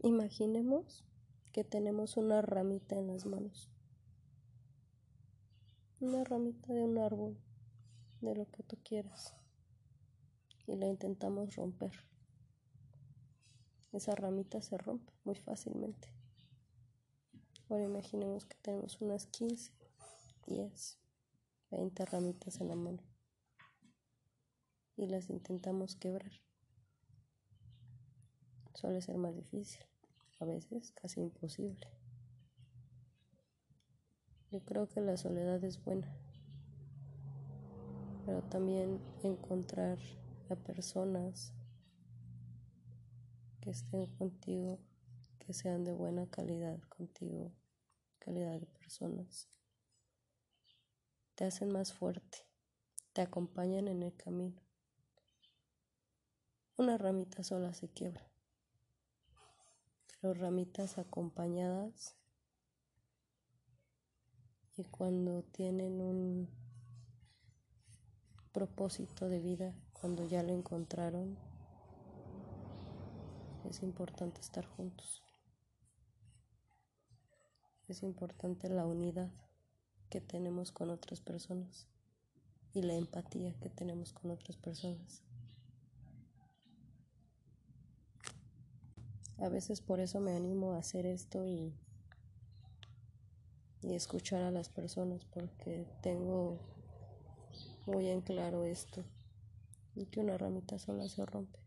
Imaginemos que tenemos una ramita en las manos. Una ramita de un árbol, de lo que tú quieras. Y la intentamos romper. Esa ramita se rompe muy fácilmente. Ahora imaginemos que tenemos unas 15, 10, 20 ramitas en la mano. Y las intentamos quebrar. Suele ser más difícil a veces casi imposible. Yo creo que la soledad es buena, pero también encontrar a personas que estén contigo, que sean de buena calidad contigo, calidad de personas, te hacen más fuerte, te acompañan en el camino. Una ramita sola se quiebra pero ramitas acompañadas y cuando tienen un propósito de vida, cuando ya lo encontraron, es importante estar juntos. Es importante la unidad que tenemos con otras personas y la empatía que tenemos con otras personas. A veces por eso me animo a hacer esto y, y escuchar a las personas porque tengo muy en claro esto y que una ramita sola se rompe.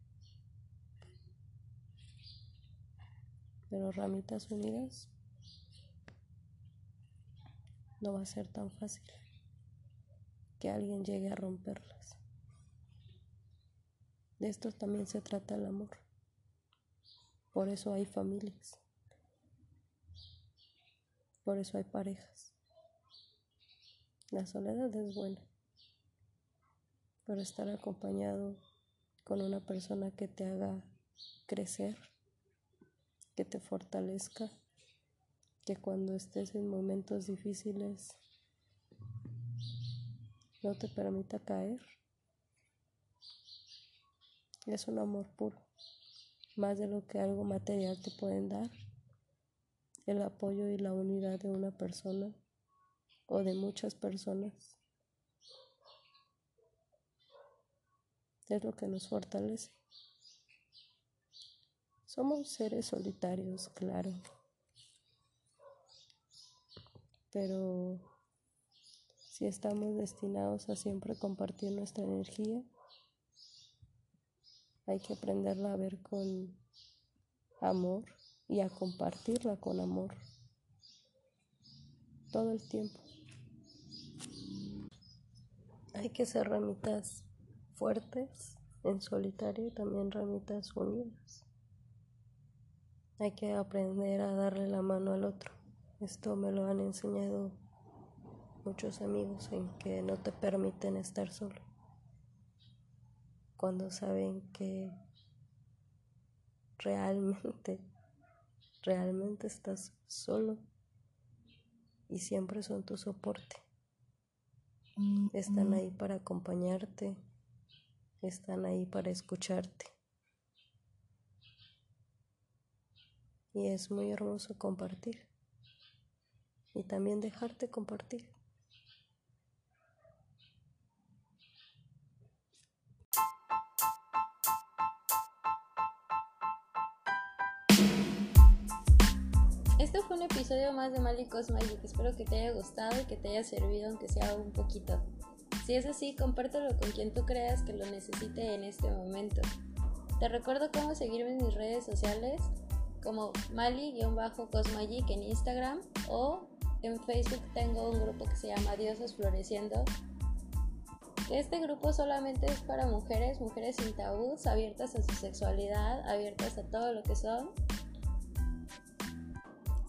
Pero ramitas unidas no va a ser tan fácil que alguien llegue a romperlas. De esto también se trata el amor. Por eso hay familias. Por eso hay parejas. La soledad es buena, pero estar acompañado con una persona que te haga crecer, que te fortalezca, que cuando estés en momentos difíciles no te permita caer, es un amor puro más de lo que algo material te pueden dar, el apoyo y la unidad de una persona o de muchas personas. Es lo que nos fortalece. Somos seres solitarios, claro, pero si estamos destinados a siempre compartir nuestra energía, hay que aprenderla a ver con amor y a compartirla con amor todo el tiempo. Hay que ser ramitas fuertes en solitario y también ramitas unidas. Hay que aprender a darle la mano al otro. Esto me lo han enseñado muchos amigos en que no te permiten estar solo cuando saben que realmente, realmente estás solo y siempre son tu soporte. Están ahí para acompañarte, están ahí para escucharte. Y es muy hermoso compartir y también dejarte compartir. Este fue un episodio más de Malicos Magic. Espero que te haya gustado y que te haya servido, aunque sea un poquito. Si es así, compártelo con quien tú creas que lo necesite en este momento. Te recuerdo cómo seguirme en mis redes sociales como Mali-Cosmagic en Instagram o en Facebook tengo un grupo que se llama Diosas Floreciendo. Este grupo solamente es para mujeres, mujeres sin tabús, abiertas a su sexualidad, abiertas a todo lo que son